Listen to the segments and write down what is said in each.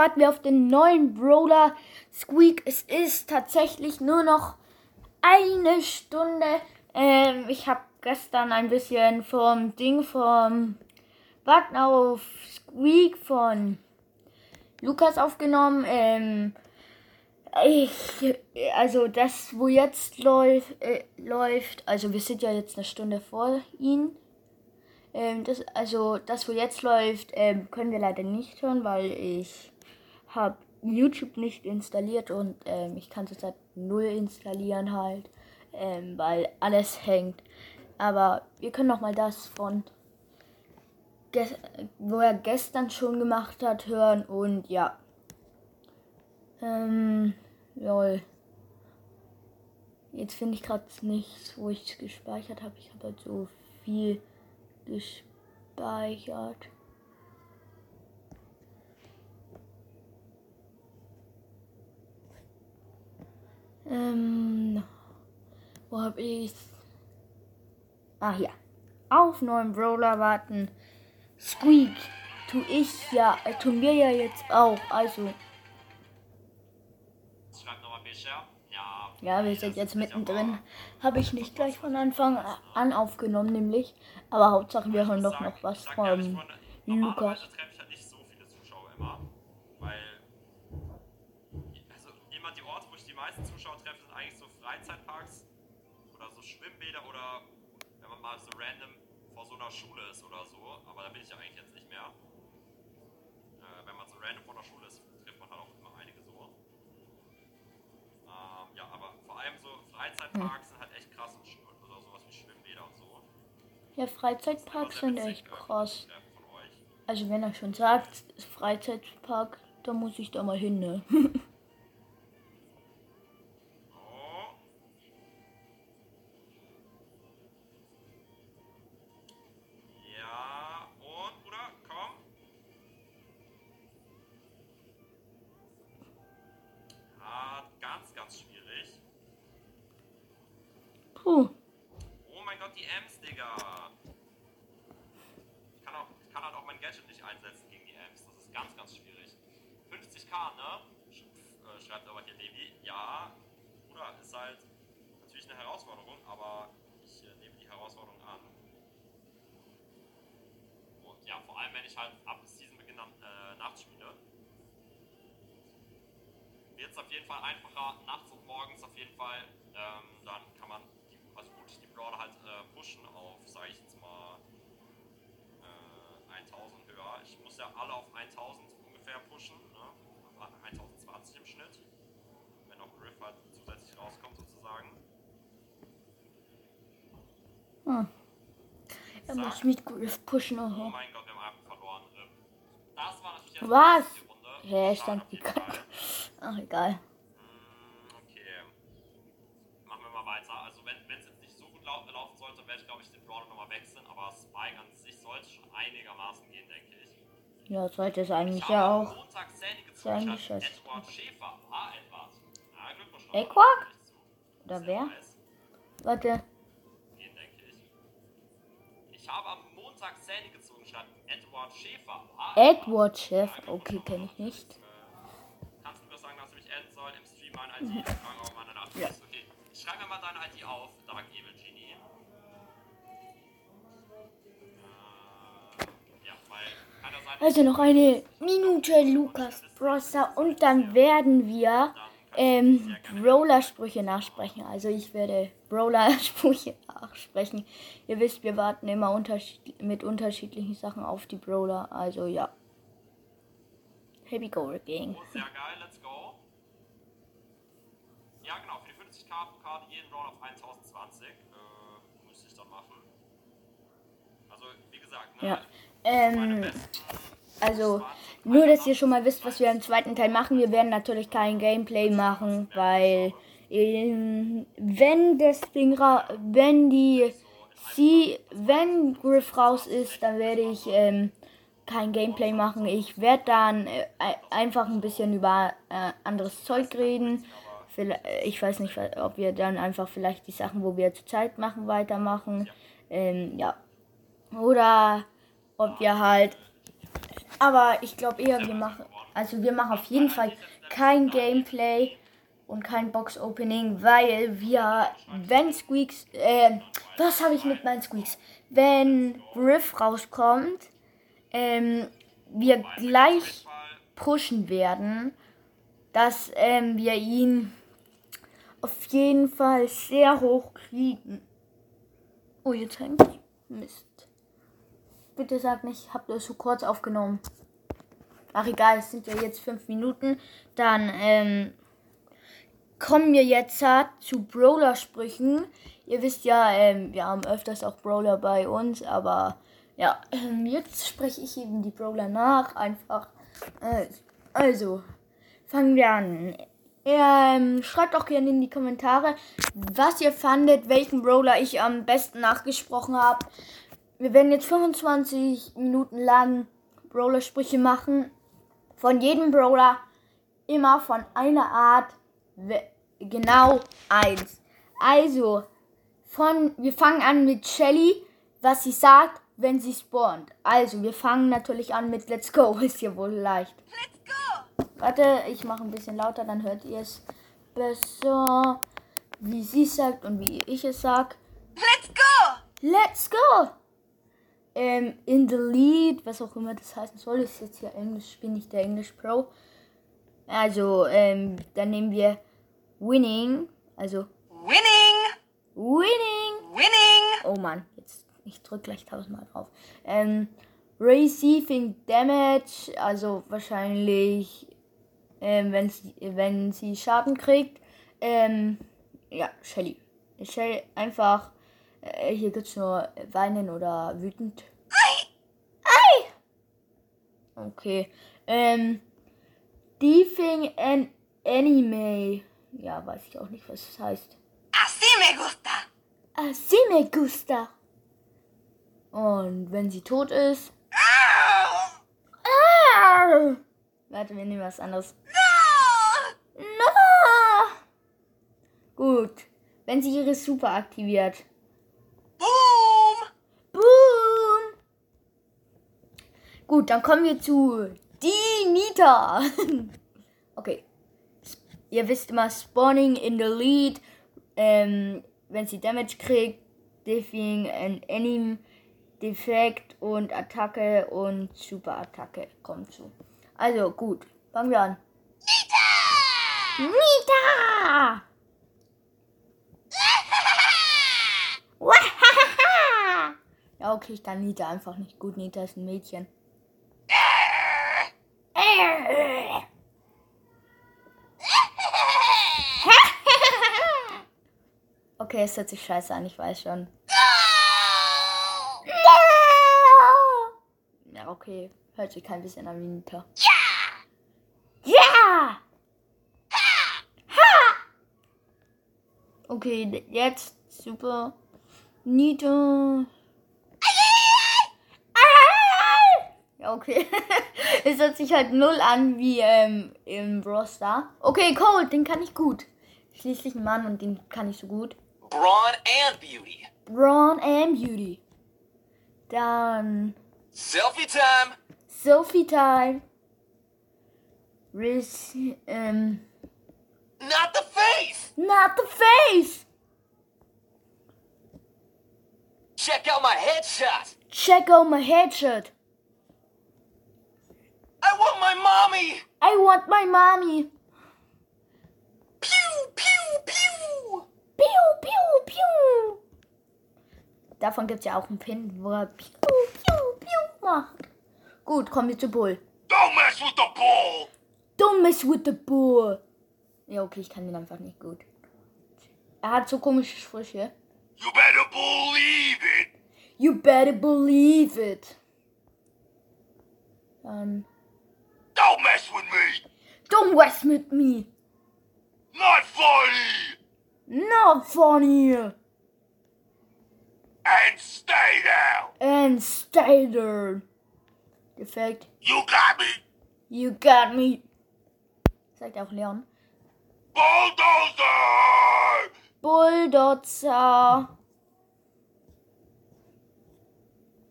warten wir auf den neuen Brawler Squeak. Es ist tatsächlich nur noch eine Stunde. Ähm, ich habe gestern ein bisschen vom Ding vom Warten auf Squeak von Lukas aufgenommen. Ähm, ich, also das, wo jetzt läuft, äh, läuft, also wir sind ja jetzt eine Stunde vor ihm. Ähm, das, also das, wo jetzt läuft, ähm, können wir leider nicht hören, weil ich habe YouTube nicht installiert und ähm, ich kann es seit null installieren halt, ähm, weil alles hängt. Aber wir können noch mal das von wo er gestern schon gemacht hat hören und ja. Ähm, lol. Jetzt finde ich gerade nichts, wo ich es gespeichert habe. Ich habe halt so viel gespeichert. Ähm, wo habe ich Ah, hier. Auf neuen Brawler warten. Squeak. Tu ich ja, äh, tun wir ja jetzt auch. Also. Ja, wir sind jetzt mittendrin. Habe ich nicht gleich von Anfang an aufgenommen, nämlich. Aber Hauptsache, wir hören doch noch was von Lukas. Schwimmbäder oder wenn man mal so random vor so einer Schule ist oder so, aber da bin ich ja eigentlich jetzt nicht mehr. Äh, wenn man so random vor der Schule ist, trifft man halt auch immer einige so. Ähm, ja, aber vor allem so Freizeitparks hm. sind halt echt krass und oder sowas wie Schwimmbäder und so. Ja, Freizeitparks sind echt krass. Also wenn er schon sagt, Freizeitpark, dann muss ich da mal hin, ne? ich halt ab Seasonbeginn dann äh, nachts spiele. Wird es auf jeden Fall einfacher, nachts und morgens auf jeden Fall. Ähm, dann kann man, die, also gut, die Brawler halt äh, pushen auf, sage ich jetzt mal, äh, 1000 höher. Ich muss ja alle auf 1000 ungefähr pushen, 1020 im Schnitt. Wenn auch Griff halt zusätzlich rauskommt sozusagen. Hm. Er muss mit Griff pushen. Oh mein Gott. Was? Hä, hey, stand die Kacke. Ach, egal. Okay. Machen wir mal weiter. Also, wenn es jetzt nicht so gut lau laufen sollte, werde ich, glaube ich, den Brawler nochmal wechseln. Aber Spike an sich sollte schon einigermaßen gehen, denke ich. Ja, sollte es eigentlich ja auch. Schäfer. Edward. Ah, Glückwunsch. Edward? Oder wer? Warte. Ich. Habe am Montag Zähne gezogen statt Edward Schäfer. Edward Chef, okay, kenne ich nicht. Kannst du mir sagen, dass du mich adden soll im Stream meine ID? Nachricht. Ja. Okay. Schreib mir mal deine ID auf, Dark Evil also noch eine Minute Lukas Brosser und dann werden wir ähm, Brawler-Sprüche nachsprechen. Also ich werde Brawler-Sprüche nachsprechen. Ihr wisst, wir warten immer unterschied mit unterschiedlichen Sachen auf die Brawler. Also ja. We go. Oh, sehr geil, let's go. Ja genau, für die 50k-Karte jeden Brawler auf 1020. Äh, müsste ich dann machen. Also wie gesagt, ne? Ja. Ähm, also nur, dass ihr schon mal wisst, was wir im zweiten Teil machen. Wir werden natürlich kein Gameplay machen, weil ähm, wenn das Ding ra wenn die sie wenn Griff raus ist, dann werde ich ähm, kein Gameplay machen. Ich werde dann äh, einfach ein bisschen über äh, anderes Zeug reden. Ich weiß nicht, ob wir dann einfach vielleicht die Sachen, wo wir zurzeit machen, weitermachen. Ähm, ja. Oder ob wir halt aber ich glaube eher, wir machen. Also wir machen auf jeden Fall kein Gameplay und kein Box-Opening, weil wir, wenn Squeaks, äh, was habe ich mit meinen Squeaks? Wenn Griff rauskommt, ähm, wir gleich pushen werden, dass ähm, wir ihn auf jeden Fall sehr hoch kriegen. Oh, jetzt hängt Mist. Bitte sag nicht, ich habe das so kurz aufgenommen. Ach egal, es sind ja jetzt fünf Minuten. Dann ähm, kommen wir jetzt zu Brawler-Sprüchen. Ihr wisst ja, ähm, wir haben öfters auch Brawler bei uns, aber ja, ähm, jetzt spreche ich eben die Brawler nach. Einfach. Äh, also, fangen wir an. Ähm, schreibt auch gerne in die Kommentare, was ihr fandet, welchen Brawler ich am besten nachgesprochen habe. Wir werden jetzt 25 Minuten lang Brawler-Sprüche machen. Von jedem Brawler immer von einer Art genau eins. Also, von, wir fangen an mit Shelly, was sie sagt, wenn sie spawnt. Also, wir fangen natürlich an mit Let's Go. Ist ja wohl leicht. Let's go! Warte, ich mache ein bisschen lauter, dann hört ihr es besser, wie sie sagt und wie ich es sag. Let's go! Let's go! Ähm, in the lead, was auch immer das heißen soll, ist jetzt ja Englisch, bin ich der English Pro. Also, ähm, dann nehmen wir winning, also winning, winning, winning. Oh Mann, jetzt ich drück gleich tausendmal drauf. Ähm, receiving damage, also wahrscheinlich, ähm, wenn sie, wenn sie Schaden kriegt. Ähm, ja, Shelly. Shelly einfach. Äh, hier gibt's nur weinen oder wütend. Ei! Ei! Okay. Ähm, Deefing an Anime. Ja, weiß ich auch nicht, was das heißt. Así me gusta. Así me gusta. Und wenn sie tot ist. Au! Warte, wir nehmen was anderes. No! No! Gut. Wenn sie ihre Super aktiviert. Gut, dann kommen wir zu die Nita. okay. Ihr wisst immer, Spawning in the Lead. Ähm, wenn sie Damage kriegt, Defing an Enemy, Defekt und Attacke und Superattacke kommt zu. Also gut, fangen wir an. Nita! Nita! ja, okay, ich kann Nita einfach nicht gut. Nita ist ein Mädchen. Okay, es hört sich scheiße an, ich weiß schon. Ja, okay. Hört sich kein bisschen an wie Nita. Ja! Ja! Okay, jetzt super. Nita. Ja, okay. es hört sich halt null an wie ähm, im Brawl Star. Okay, Cold, den kann ich gut. Schließlich ein Mann und den kann ich so gut. Brawn and beauty. Brawn and Beauty. Dann Selfie time. Sophie Time. Riz, ähm, Not the face. not the face. Check out my headshot. Check out my headshot. I want my mommy. I want my mommy. Pew, pew, pew. Piu, piu, piu. Davon gibt es ja auch einen Pin, wo er piu, piu, piu macht. Gut, kommen wir zu Bull. Don't mess with the ball. Don't mess with the bull. Ja, okay, ich kann den einfach nicht gut. Er hat so komische Sprüche. You better believe it. You better believe it. Dann, don't mess with me. Not funny. Not funny. And stay down. And stay there. Defekt. You got me. You got me. Sagt auch Leon. Bulldozer. Bulldozer.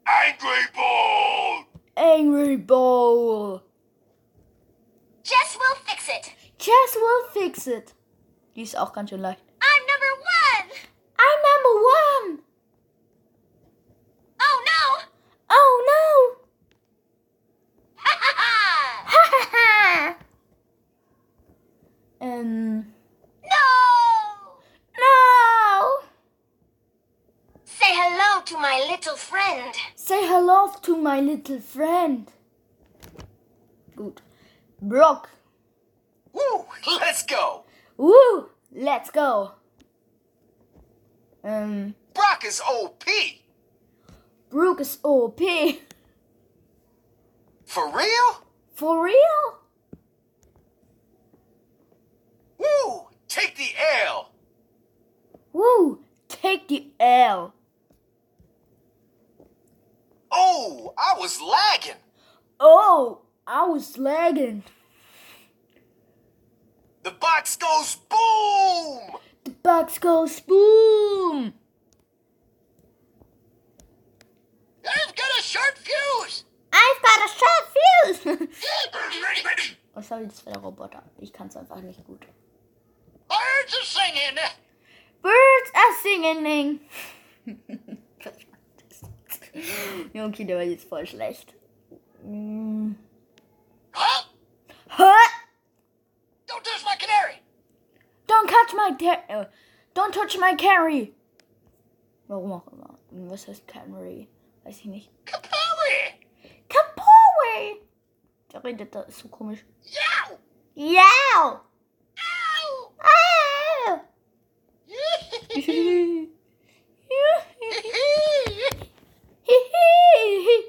Angry ball. Angry Ball. Jess will fix it. Jess will fix it. Die ist auch ganz schön leicht. I'm number one. I'm number one. Oh no. Oh no. Ha ha ha. ähm, No. no. Say hello to my little friend. Say hello to my little friend. Gut. Brock. Woo! Let's go! Woo, let's go. Ähm, Brock is OP! Brooke ist OP. For real? For real? Woo! Take the L! Woo, take the L. Oh, I was lagging! Oh, I was lagging. The box goes boom! The box goes boom. I've got a short fuse. I've got a short fuse. Was soll das für der Roboter? Ich kann es einfach nicht gut. Birds are singing. Birds are singing. okay, der war jetzt voll schlecht. Mm. Huh? Huh? Don't touch my canary. Don't touch my ter äh, Don't touch my carry. Warum auch immer. Was heißt Canary? Weiß ich nicht. Kapowie. Kapowe! Der redet da ist so komisch. Yow. Yow! Ow. Ah!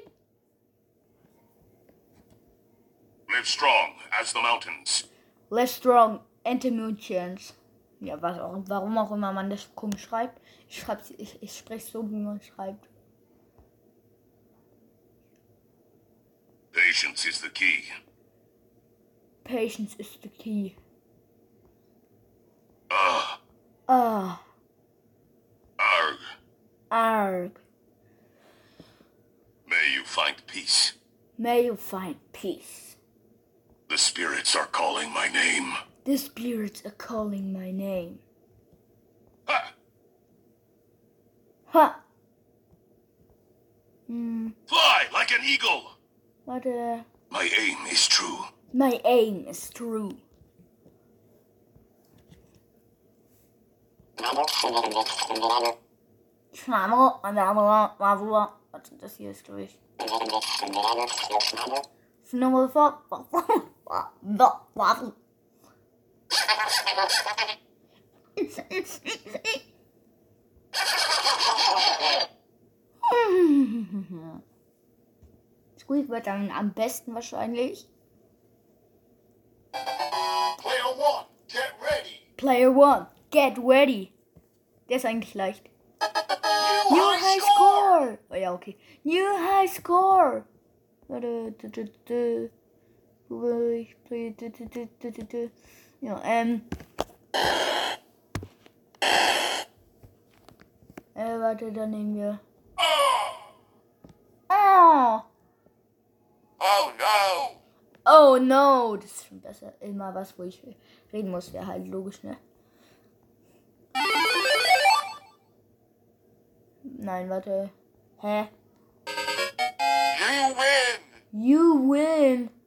Live strong as the mountains. Less strong Anti-Mutants. Ja, was auch, warum auch immer man das komisch schreibt. Ich schreib's, ich, ich spreche so, wie man schreibt. Patience is the key. Patience is the key. Ah, Ah, arg. arg. May you find peace. May you find peace. The spirits are calling my name. The spirits are calling my name. Ha! Ha! Hm, Fly like an eagle. warte. Uh, my aim is true. My aim is true. Warte, das hier ist durch. Snowball Waffel. Squeak wird dann am besten wahrscheinlich. Player one, get ready. Player one, get ready. Der ist eigentlich leicht. New, New High Score! Oh ja, okay. New High Score! Ich? Play. Ja, ähm. Äh, warte, dann nehmen wir. Oh! Oh no. Oh no! Das ist schon besser. Immer was, wo ich reden muss, wäre halt logisch, ne? Nein, warte. Hä? You win. You win.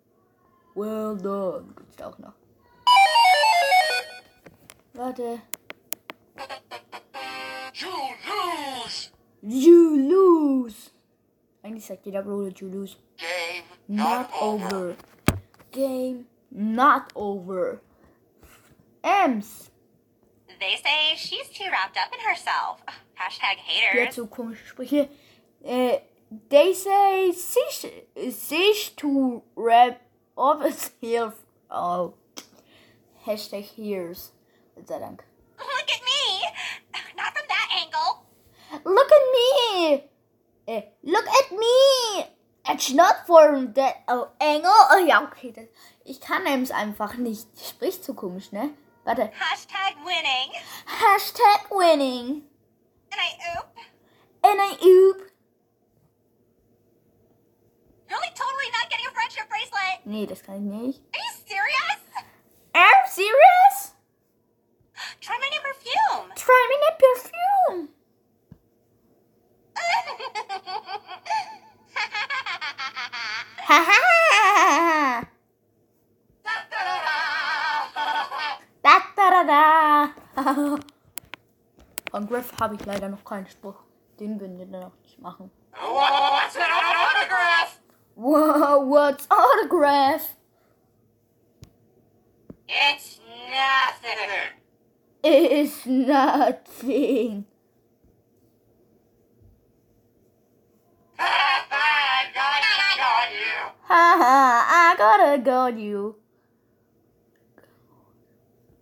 Well done. Gibt's da auch noch. Warte. You lose. You lose. Eigentlich sagt jeder Bruder, you lose. Game Not over. Game not over. Ems. They say she's too wrapped up in herself. Hashtag Die hat haters. so komische Sprüche. Äh, they say sich, sich to rap of here. Oh. Hashtag hears. Gott sei Dank. Look at me. Not from that angle. Look at me! Eh, look at me! It's not for that oh, angle. Oh ja, okay. Das, ich kann es einfach nicht. Die spricht so komisch, ne? Warte. Hashtag winning. Hashtag winning. And I oop. And I oop. Nee, das kann ich nicht. Are you serious? serious? Try my new perfume. Try me new perfume. Haha. Da da da da. Von Griff habe ich leider noch keinen Spruch. Den würden wir noch nicht machen. What's an autograph? Whoa, what's autograph? it's nothing. It's nothing. I gotta got you. Haha, I gotta got you.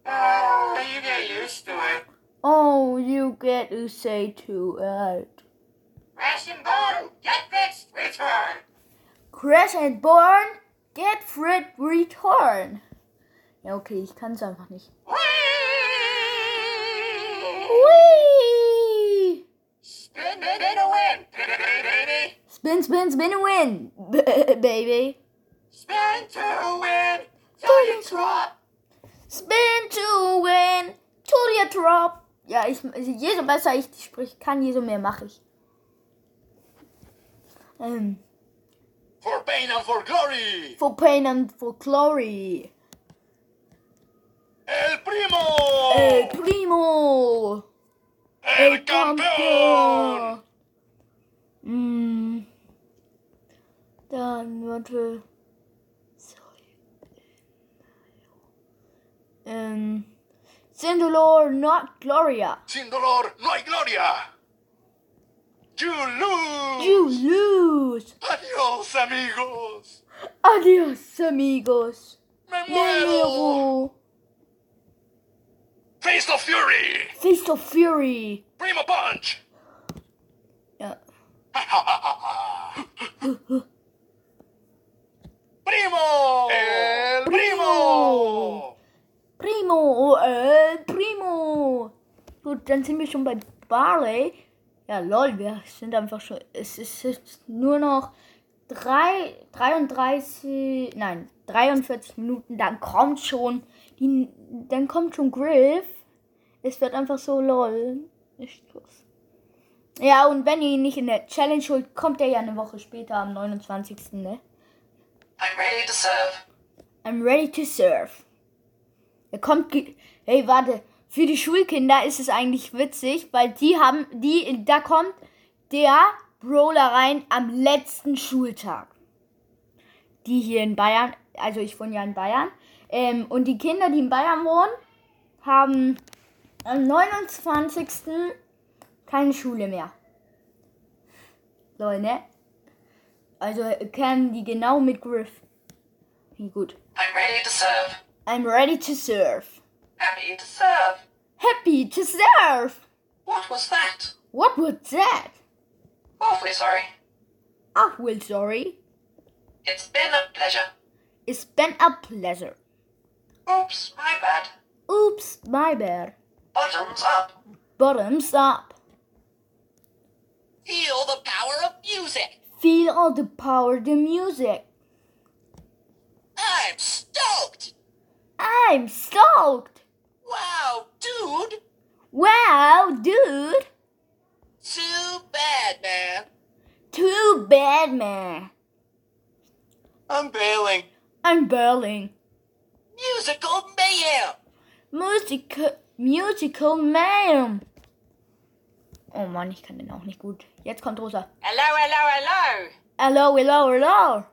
Oh, you get used to it. Oh, you get to say to it. Crash and burn, get fixed, return. Crash and burn, get Fred return. Ja, okay, ich kann es einfach nicht. Whee! Spin, spin, spin, a win. Baby. Spin, spin, spin, and win, B- baby. Spin to win. You drop. Spin to win, to the drop. Ja, ich, je so besser ich die Sprüche kann, je so mehr mache ich. Ähm, For pain and for glory. for pain and for glory. El primo. El primo. El campeón. Mm. Dann, warte. Sorry. Ähm. Sin dolor, not Gloria. Sin dolor no hay gloria. You lose. You lose. Adiós, amigos. Adios, amigos. Me Me muero. muero. Face of Fury. Face of Fury. Primo Punch. Ja. Primo. El primo. Primo, eh, Primo. Gut, dann sind wir schon bei Barley. Ja, lol, wir sind einfach schon. Es ist jetzt nur noch drei, 33, nein, 43 Minuten. Dann kommt schon, die, dann kommt schon Griff. Es wird einfach so lol. Echt krass. Ja, und wenn ihr ihn nicht in der Challenge holt, kommt er ja eine Woche später am 29. Ne? I'm ready to serve. I'm ready to serve. Er kommt. Hey, warte. Für die Schulkinder ist es eigentlich witzig, weil die haben. Die. Da kommt der Brawler rein am letzten Schultag. Die hier in Bayern. Also ich wohne ja in Bayern. Ähm, und die Kinder, die in Bayern wohnen, haben am 29. keine Schule mehr. Leute, ne? Also kennen die genau mit Griff. Wie gut. I'm ready to serve. I'm ready to serve. Happy to serve. Happy to serve! What was that? What was that? Awfully sorry. Well, sorry. It's been a pleasure. It's been a pleasure. Oops, my bad. Oops, my bad. Bottoms up. Bottoms up. Feel the power of music. Feel all the power, of the music. I'm stoked. I'm stoked. Wow, dude. Wow, dude. Too bad, man. Too bad, man. I'm bailing. I'm bailing. Musical mayhem. Musical, musical man. Oh Mann, ich kann den auch nicht gut. Jetzt kommt Rosa. Hello, hello, hello. Hello, hello, hello.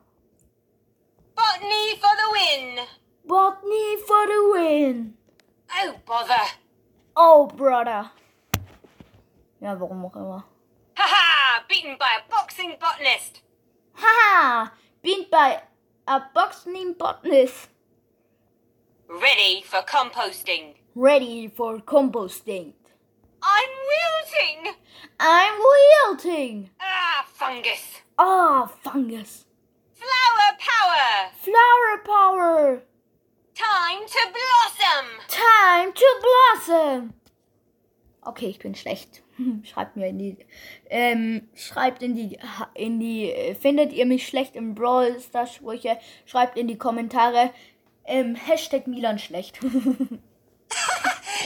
Botany for the win. Botany for the win. Oh, bother. Oh, brother. Ja, warum auch immer. Haha, beaten by a boxing botanist. Haha, beat by a boxing botanist. Ready for composting. Ready for composting. I'm wilting. I'm wilting. Ah, fungus. Ah, fungus. Flower power. Flower power. Time to blossom. Time to blossom. Okay, ich bin schlecht. Schreibt mir in die, ähm, schreibt in die, in die, äh, findet ihr mich schlecht im Brawl Stars Sprüche? Schreibt in die Kommentare. Ähm, Hashtag Milan schlecht.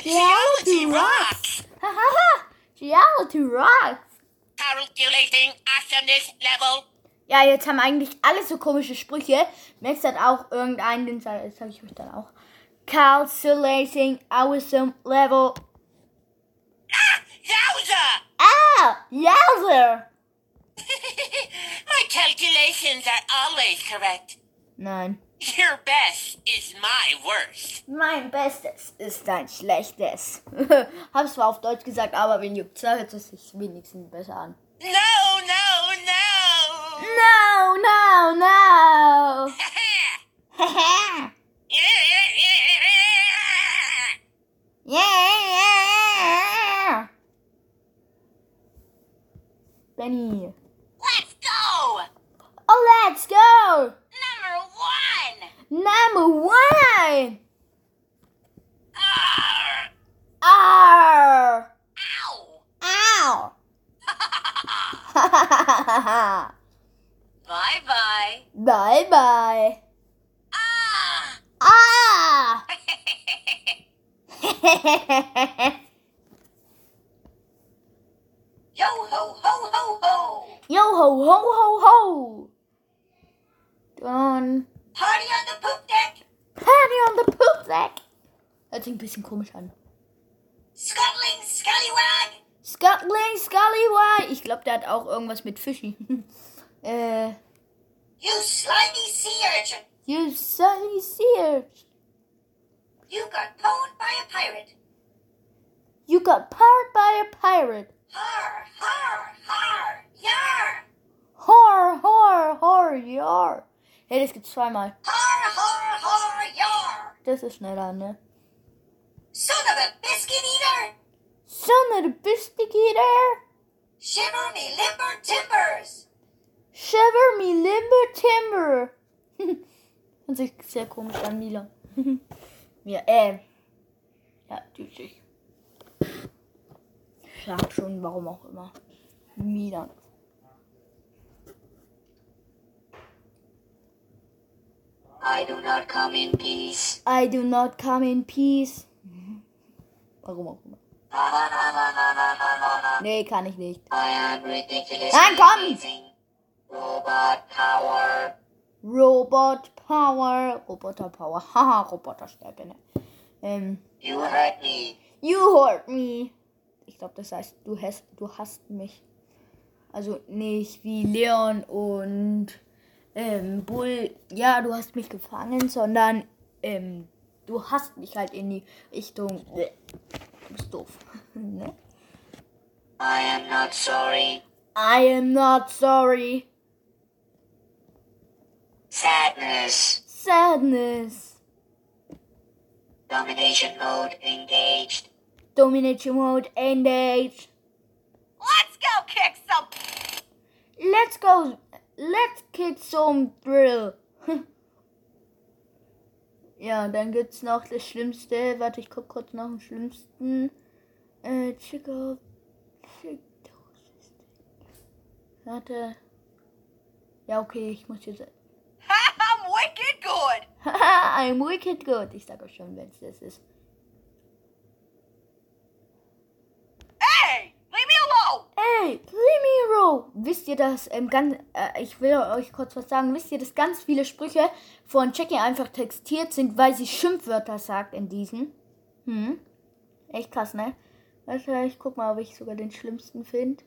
Geology rocks! Hahaha, Reality rocks. Calculating awesomeness level. Ja, jetzt haben eigentlich alle so komische Sprüche. Max hat auch irgendeinen, den sage sag ich euch dann auch. Calculating awesome level. Yowza! Ah, Yowzer. My calculations are always correct. Nein. Your best is my worst. Mein Bestes ist dein Schlechtes. Hab's zwar auf Deutsch gesagt, aber wen juckt's, hört es sich wenigstens besser an. No, no, no! No, no, no. yeah. Benny. Let's go! Oh, let's go. Number one! Number one. Arr! Arr. Ow! Ow. Bye bye. bye bye. Ah! Ah. Yo ho ho ho ho! Yo ho ho ho ho. Dann Party on the poop deck! Party on the poop deck. Hört sich ein bisschen komisch an. Scuttling Scullywag. Ich glaube, der hat auch irgendwas mit Fischi. äh, You slimy sea urchin! you sunny seer. You got pwned by a pirate! You got powered by a pirate. Har har har! Yar! Hor, hor, hor, jar. Hey, das gibt's zweimal. Har har har yar! Das ist schneller, ne? Son of a biscuit eater! Son of a biscuit eater. Shiver me limber timbers! Shiver me limber timber. Hört sich sehr komisch an, Mila. ja, äh. Ja, typisch. Ich sag schon, warum auch immer. Milan. I do not come in peace. I do not come in peace. Warum auch immer. Nee, kann ich nicht. Nein, komm! Robot power. Robot Power. Roboter Power. Haha, Roboterstärke, ne? Ähm, You hurt me. you hurt me. Ich glaube, das heißt, du hast, du hasst mich. Also nicht wie Leon und ähm, Bull. Ja, du hast mich gefangen, sondern ähm, du hast mich halt in die Richtung. Äh, Du doof. ne? I am not sorry. I am not sorry. Sadness. Sadness. Domination mode engaged. Domination mode engaged. Let's go kick some. Let's go. Let's kick some drill. ja, dann gibt's noch das Schlimmste. Warte, ich guck kurz nach dem Schlimmsten. Äh, Chico. Warte. Ja, okay, ich muss jetzt. I'm wicked good. Haha, I'm wicked good. Ich sag euch schon, wenn's das ist. Hey, leave me alone. Ey, Primero! Wisst ihr das, ähm, ganz, äh, ich will euch kurz was sagen, wisst ihr, dass ganz viele Sprüche von Jackie einfach textiert sind, weil sie Schimpfwörter sagt in diesen? Hm? Echt krass, ne? Warte, ich guck mal, ob ich sogar den schlimmsten finde.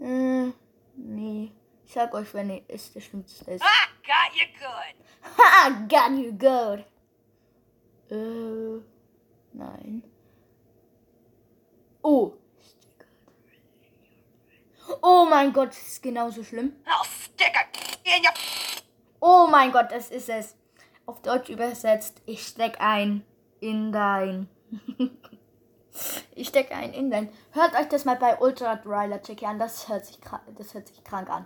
Äh, nee. Ich sag euch, wenn es der schlimmste ist. I got you good. Ha! Got you good! Äh, nein. Oh. Oh mein Gott, das ist genauso schlimm. Oh mein Gott, das ist es. Auf Deutsch übersetzt, ich steck ein in dein. ich steck ein in dein. Hört euch das mal bei Ultra Dryler Jackie an, das hört sich, das hört sich krank an.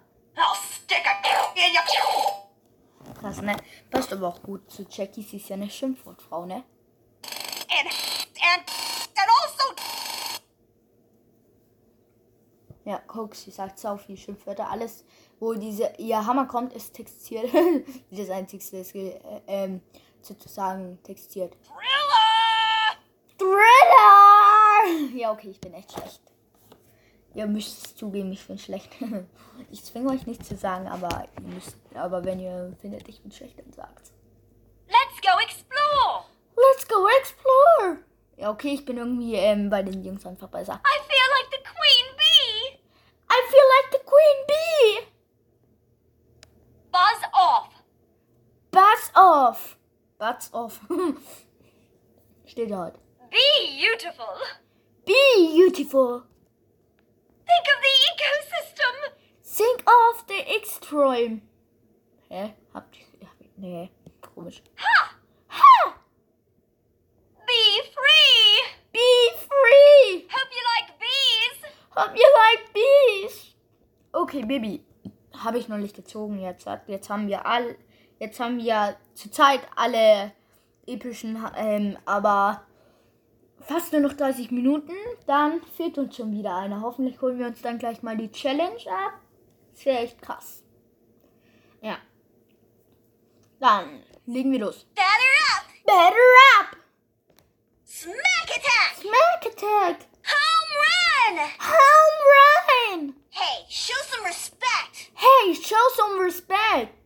Krass, ne? Passt aber auch gut zu Jackie, sie ist ja eine Schimpfwortfrau, ne? And and and also. Ja, guck, sie sagt sau viel Schimpfwörter. Alles, wo diese, ihr Hammer kommt, ist textiert. das ist, äh, ähm, sozusagen textiert. Thriller! Thriller! Ja, okay, ich bin echt schlecht. Ihr müsst es zugeben, ich bin schlecht. Ich zwinge euch nicht zu sagen, aber ihr müsst, aber wenn ihr findet, ich bin schlecht, dann sagt's. Let's go explore. Let's go explore! Ja, okay, ich bin irgendwie ähm, bei den Jungs einfach besser. I feel like the queen bee. I feel like the queen bee! Buzz off. Buzz off! Buzz off. Steht dort. Beautiful. Be beautiful. Think of the ecosystem. Think of the X-Träum. Hä? Habt ihr. hab Nee, komisch. Ha! Ha! Be free. Be free! Hope you like bees. Hope you like bees! Okay, Baby. Habe ich noch nicht gezogen jetzt. Jetzt haben wir all. Jetzt haben wir zurzeit alle epischen, ähm, aber fast nur noch 30 Minuten. Dann fehlt uns schon wieder einer. Hoffentlich holen wir uns dann gleich mal die Challenge ab. Das wäre echt krass. Ja. Dann legen wir los. Batter up. Better up! Smack attack. Smack attack! Home run. Home run! Hey, show some respect. Hey, show some respect!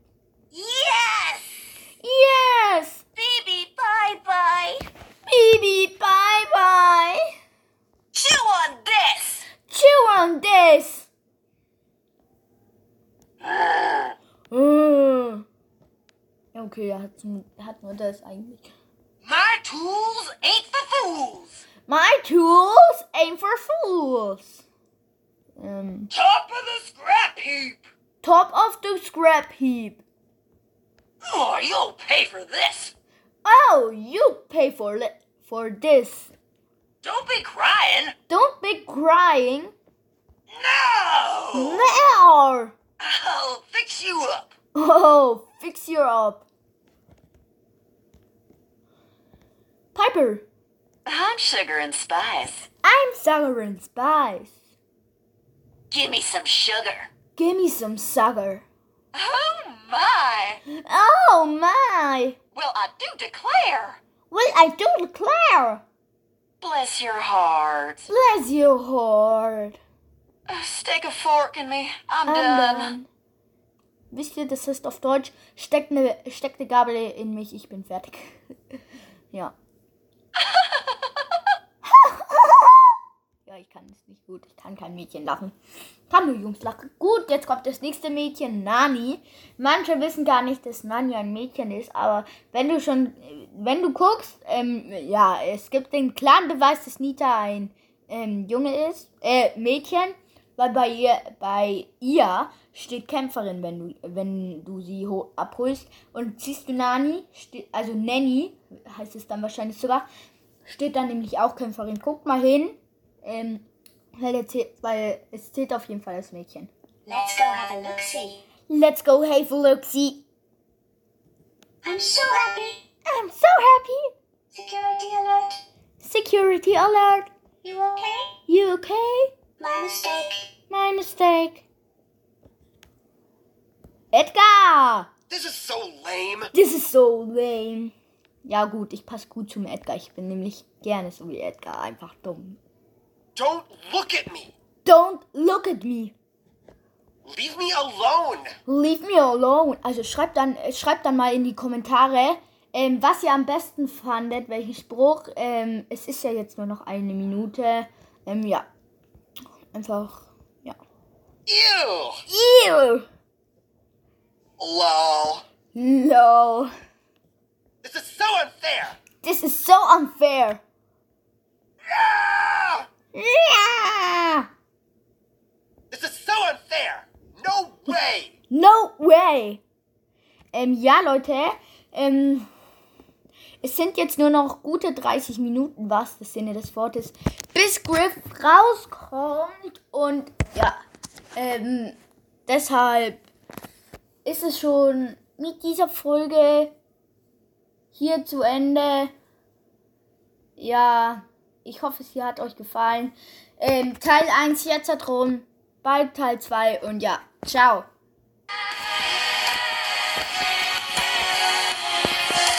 Yes. Baby, bye bye. Baby, bye bye! Chew on this. Chew on this! Mm. Okay, er hat, er hat nur das eigentlich. My tools ain't for fools. My tools ain't for fools! Ähm, Top of the scrap heap. top of the scrap heap. Oh, you'll pay for this. Oh, you pay for li- for this. Don't be crying. Don't be crying. No. Now! I'll fix you up. Oh, fix you up. Piper, I'm sugar and spice. I'm sugar and spice. Give me some sugar. Give me some sugar. Oh my. Oh my! Well, I do declare. Well, I do declare. Bless your heart. Bless your heart. Stick a fork in me. I'm, I'm done. done. Wisst ihr, das heißt auf Deutsch, steck eine steck ne Gabel in mich, ich bin fertig. ja. ja, ich kann es nicht gut. Ich kann kein Mädchen lachen. Nur Jungs lachen. Gut, jetzt kommt das nächste Mädchen, Nani. Manche wissen gar nicht, dass Nani ein Mädchen ist, aber wenn du schon, wenn du guckst, ähm, ja, es gibt den klaren Beweis, dass Nita ein ähm, Junge ist, äh, Mädchen, weil bei ihr, bei ihr steht Kämpferin, wenn du, wenn du sie ho- abholst. Und siehst du Nani, also Nanny, heißt es dann wahrscheinlich sogar, steht dann nämlich auch Kämpferin. Guckt mal hin, ähm, weil, der zählt, weil es zählt auf jeden Fall das Mädchen. Let's go have a look see. Let's go have a look see. I'm so happy. I'm so happy. Security alert. Security alert. You okay? You okay? My mistake. My mistake. Edgar! This is so lame. This is so lame. Ja gut, ich passe gut zum Edgar. Ich bin nämlich gerne so wie Edgar. Einfach dumm. Don't look at me. Don't look at me. Leave me alone. Leave me alone. Also schreibt dann, äh, schreibt dann mal in die Kommentare, ähm, was ihr am besten fandet, welchen Spruch. Ähm, es ist ja jetzt nur noch eine Minute. Ähm, ja. Einfach, ja. Ew. Ew! Lol. Lol. This is so unfair. This is so unfair. Ah! Yeah! This is so unfair. No way. No way. Ähm, ja, Leute. Ähm, es sind jetzt nur noch gute 30 Minuten, was das Sinne des Wortes, bis Griff rauskommt. Und ja, ähm, deshalb ist es schon mit dieser Folge hier zu Ende. Ja, ich hoffe, es hier hat euch gefallen. Ähm, Teil 1 jetzt da drum, bald Teil 2 und ja, ciao.